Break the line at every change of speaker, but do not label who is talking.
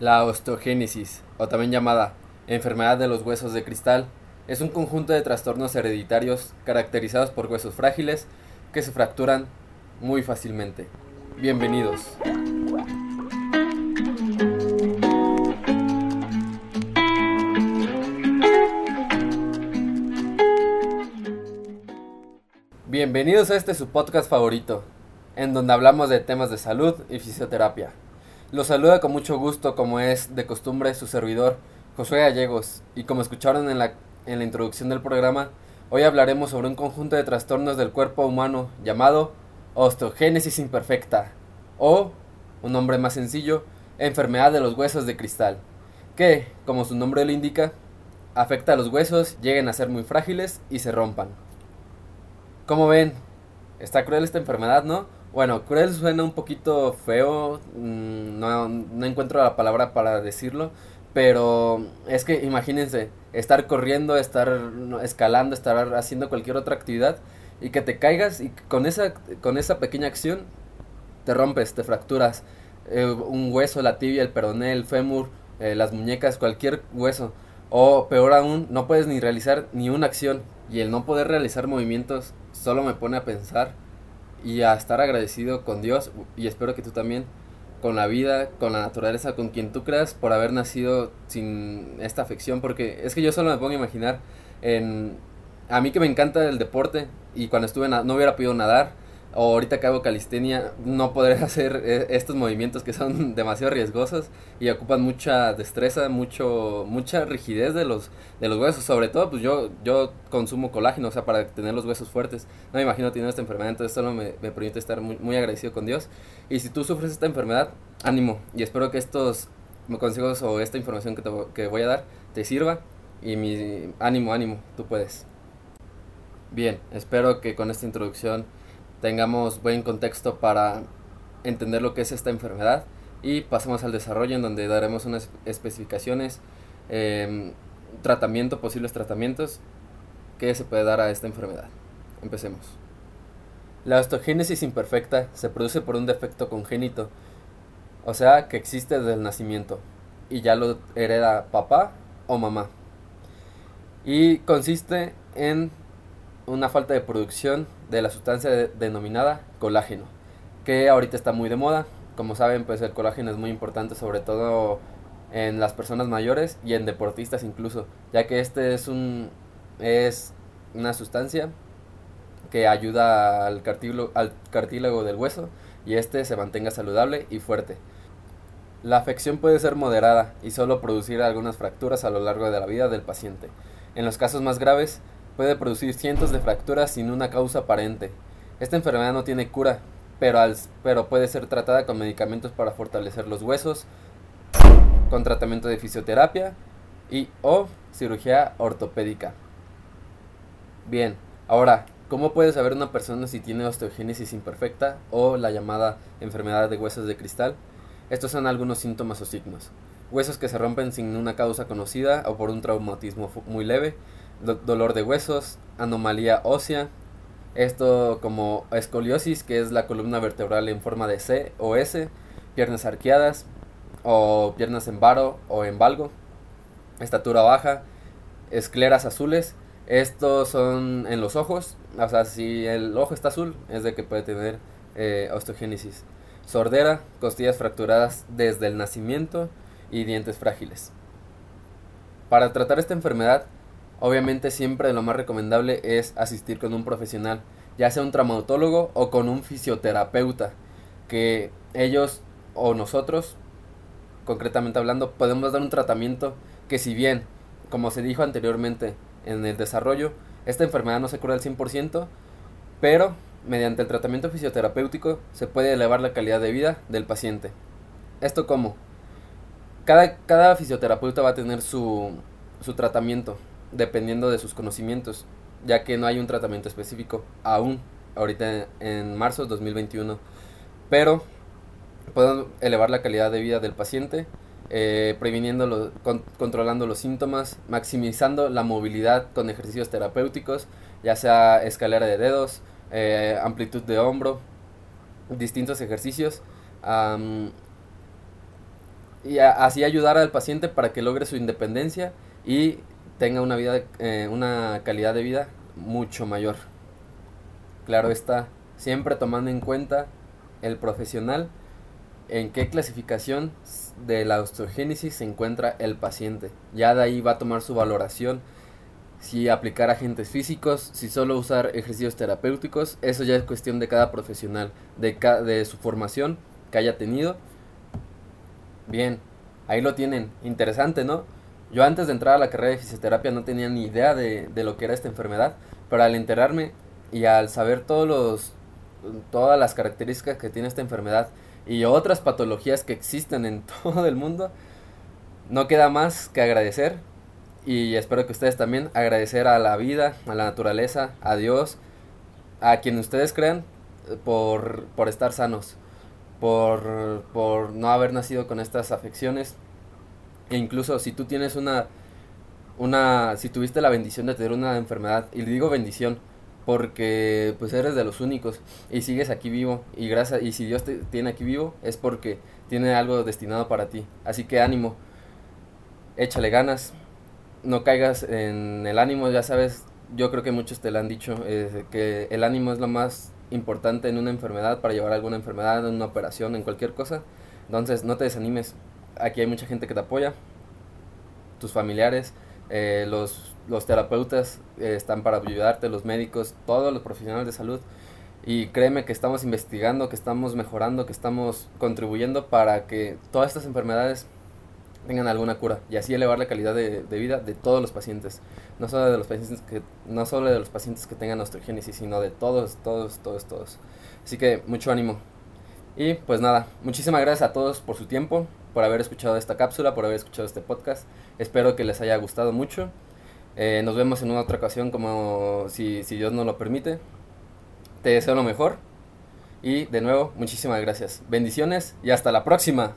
La osteogénesis, o también llamada enfermedad de los huesos de cristal, es un conjunto de trastornos hereditarios caracterizados por huesos frágiles que se fracturan muy fácilmente. Bienvenidos. Bienvenidos a este su podcast favorito, en donde hablamos de temas de salud y fisioterapia. Los saluda con mucho gusto, como es de costumbre, su servidor, Josué Gallegos. Y como escucharon en la, en la introducción del programa, hoy hablaremos sobre un conjunto de trastornos del cuerpo humano llamado osteogénesis imperfecta, o, un nombre más sencillo, enfermedad de los huesos de cristal, que, como su nombre lo indica, afecta a los huesos, lleguen a ser muy frágiles y se rompan. Como ven, está cruel esta enfermedad, ¿no? Bueno, cruel suena un poquito feo, mm, no, encuentro la palabra para decirlo, pero es que imagínense, estar corriendo, estar escalando, estar haciendo cualquier otra actividad y que te caigas y con esa, con esa pequeña acción te rompes, te fracturas eh, un hueso, la tibia, el peroné, el fémur, eh, las muñecas, cualquier hueso. O peor aún, no puedes ni realizar ni una acción y el no poder realizar movimientos solo me pone a pensar y a estar agradecido con Dios y espero que tú también con la vida, con la naturaleza, con quien tú creas por haber nacido sin esta afección, porque es que yo solo me pongo a imaginar en a mí que me encanta el deporte y cuando estuve no hubiera podido nadar, o ahorita que hago calistenia, no podré hacer eh, estos movimientos que son demasiado riesgosos y ocupan mucha destreza, mucho, mucha rigidez de los, de los huesos. Sobre todo, pues yo, yo consumo colágeno, o sea, para tener los huesos fuertes. No me imagino tener esta enfermedad, entonces solo me, me permite estar muy, muy agradecido con Dios. Y si tú sufres esta enfermedad, ánimo. Y espero que estos consejos o esta información que, te, que voy a dar te sirva. Y mi ánimo, ánimo, tú puedes. Bien, espero que con esta introducción tengamos buen contexto para entender lo que es esta enfermedad y pasamos al desarrollo en donde daremos unas especificaciones, eh, tratamiento, posibles tratamientos que se puede dar a esta enfermedad. Empecemos. La osteogénesis imperfecta se produce por un defecto congénito, o sea que existe desde el nacimiento y ya lo hereda papá o mamá. Y consiste en una falta de producción de la sustancia denominada colágeno, que ahorita está muy de moda. Como saben, pues el colágeno es muy importante sobre todo en las personas mayores y en deportistas incluso, ya que este es un es una sustancia que ayuda al cartílago, al cartílago del hueso y este se mantenga saludable y fuerte. La afección puede ser moderada y solo producir algunas fracturas a lo largo de la vida del paciente. En los casos más graves, puede producir cientos de fracturas sin una causa aparente. Esta enfermedad no tiene cura, pero, pero puede ser tratada con medicamentos para fortalecer los huesos, con tratamiento de fisioterapia y o cirugía ortopédica. Bien, ahora, ¿cómo puede saber una persona si tiene osteogénesis imperfecta o la llamada enfermedad de huesos de cristal? Estos son algunos síntomas o signos. Huesos que se rompen sin una causa conocida o por un traumatismo muy leve, dolor de huesos, anomalía ósea, esto como escoliosis, que es la columna vertebral en forma de C o S, piernas arqueadas o piernas en varo o en valgo, estatura baja, escleras azules, estos son en los ojos, o sea, si el ojo está azul es de que puede tener eh, osteogénesis. Sordera, costillas fracturadas desde el nacimiento y dientes frágiles. Para tratar esta enfermedad Obviamente siempre lo más recomendable es asistir con un profesional, ya sea un traumatólogo o con un fisioterapeuta, que ellos o nosotros, concretamente hablando, podemos dar un tratamiento que si bien, como se dijo anteriormente en el desarrollo, esta enfermedad no se cura al 100%, pero mediante el tratamiento fisioterapéutico se puede elevar la calidad de vida del paciente. ¿Esto cómo? Cada, cada fisioterapeuta va a tener su, su tratamiento, dependiendo de sus conocimientos, ya que no hay un tratamiento específico aún, ahorita en marzo de 2021. Pero pueden elevar la calidad de vida del paciente, eh, controlando los síntomas, maximizando la movilidad con ejercicios terapéuticos, ya sea escalera de dedos, eh, amplitud de hombro, distintos ejercicios. y así ayudar al paciente para que logre su independencia y tenga una vida, eh, una calidad de vida mucho mayor. Claro está, siempre tomando en cuenta el profesional en qué clasificación de la osteogénesis se encuentra el paciente. Ya de ahí va a tomar su valoración si aplicar agentes físicos, si solo usar ejercicios terapéuticos, eso ya es cuestión de cada profesional, de, de su formación que haya tenido. Bien, ahí lo tienen, interesante, ¿no? Yo antes de entrar a la carrera de fisioterapia no tenía ni idea de, de lo que era esta enfermedad, pero al enterarme y al saber todos los, todas las características que tiene esta enfermedad y otras patologías que existen en todo el mundo, no queda más que agradecer y espero que ustedes también agradecer a la vida, a la naturaleza, a Dios, a quien ustedes crean por, por estar sanos, por, por no haber nacido con estas afecciones. E incluso si tú tienes una, una, si tuviste la bendición de tener una enfermedad, y le digo bendición, porque pues eres de los únicos y sigues aquí vivo y gracias y si Dios te tiene aquí vivo es porque tiene algo destinado para ti así que ánimo échale ganas no caigas en el ánimo, ya sabes, yo creo que muchos te lo han dicho, eh, que el ánimo es lo más importante en una enfermedad, para llevar alguna enfermedad, en una operación, en cualquier cosa. Entonces, no te desanimes. Aquí hay mucha gente que te apoya, tus familiares, eh, los, los terapeutas eh, están para ayudarte, los médicos, todos los profesionales de salud. Y créeme que estamos investigando, que estamos mejorando, que estamos contribuyendo para que todas estas enfermedades tengan alguna cura y así elevar la calidad de, vida de todos los pacientes, no solo de los pacientes que no solo de los pacientes que tengan osteogénesis, sino de todos, todos, todos, todos. Así que mucho ánimo. Y pues nada, muchísimas gracias a todos por su tiempo, por haber escuchado esta cápsula, por haber escuchado este podcast. Espero que les haya gustado mucho. Eh, nos vemos en una otra ocasión como si, si Dios nos lo permite. Te deseo lo mejor. Y de nuevo, muchísimas gracias. Bendiciones y hasta la próxima.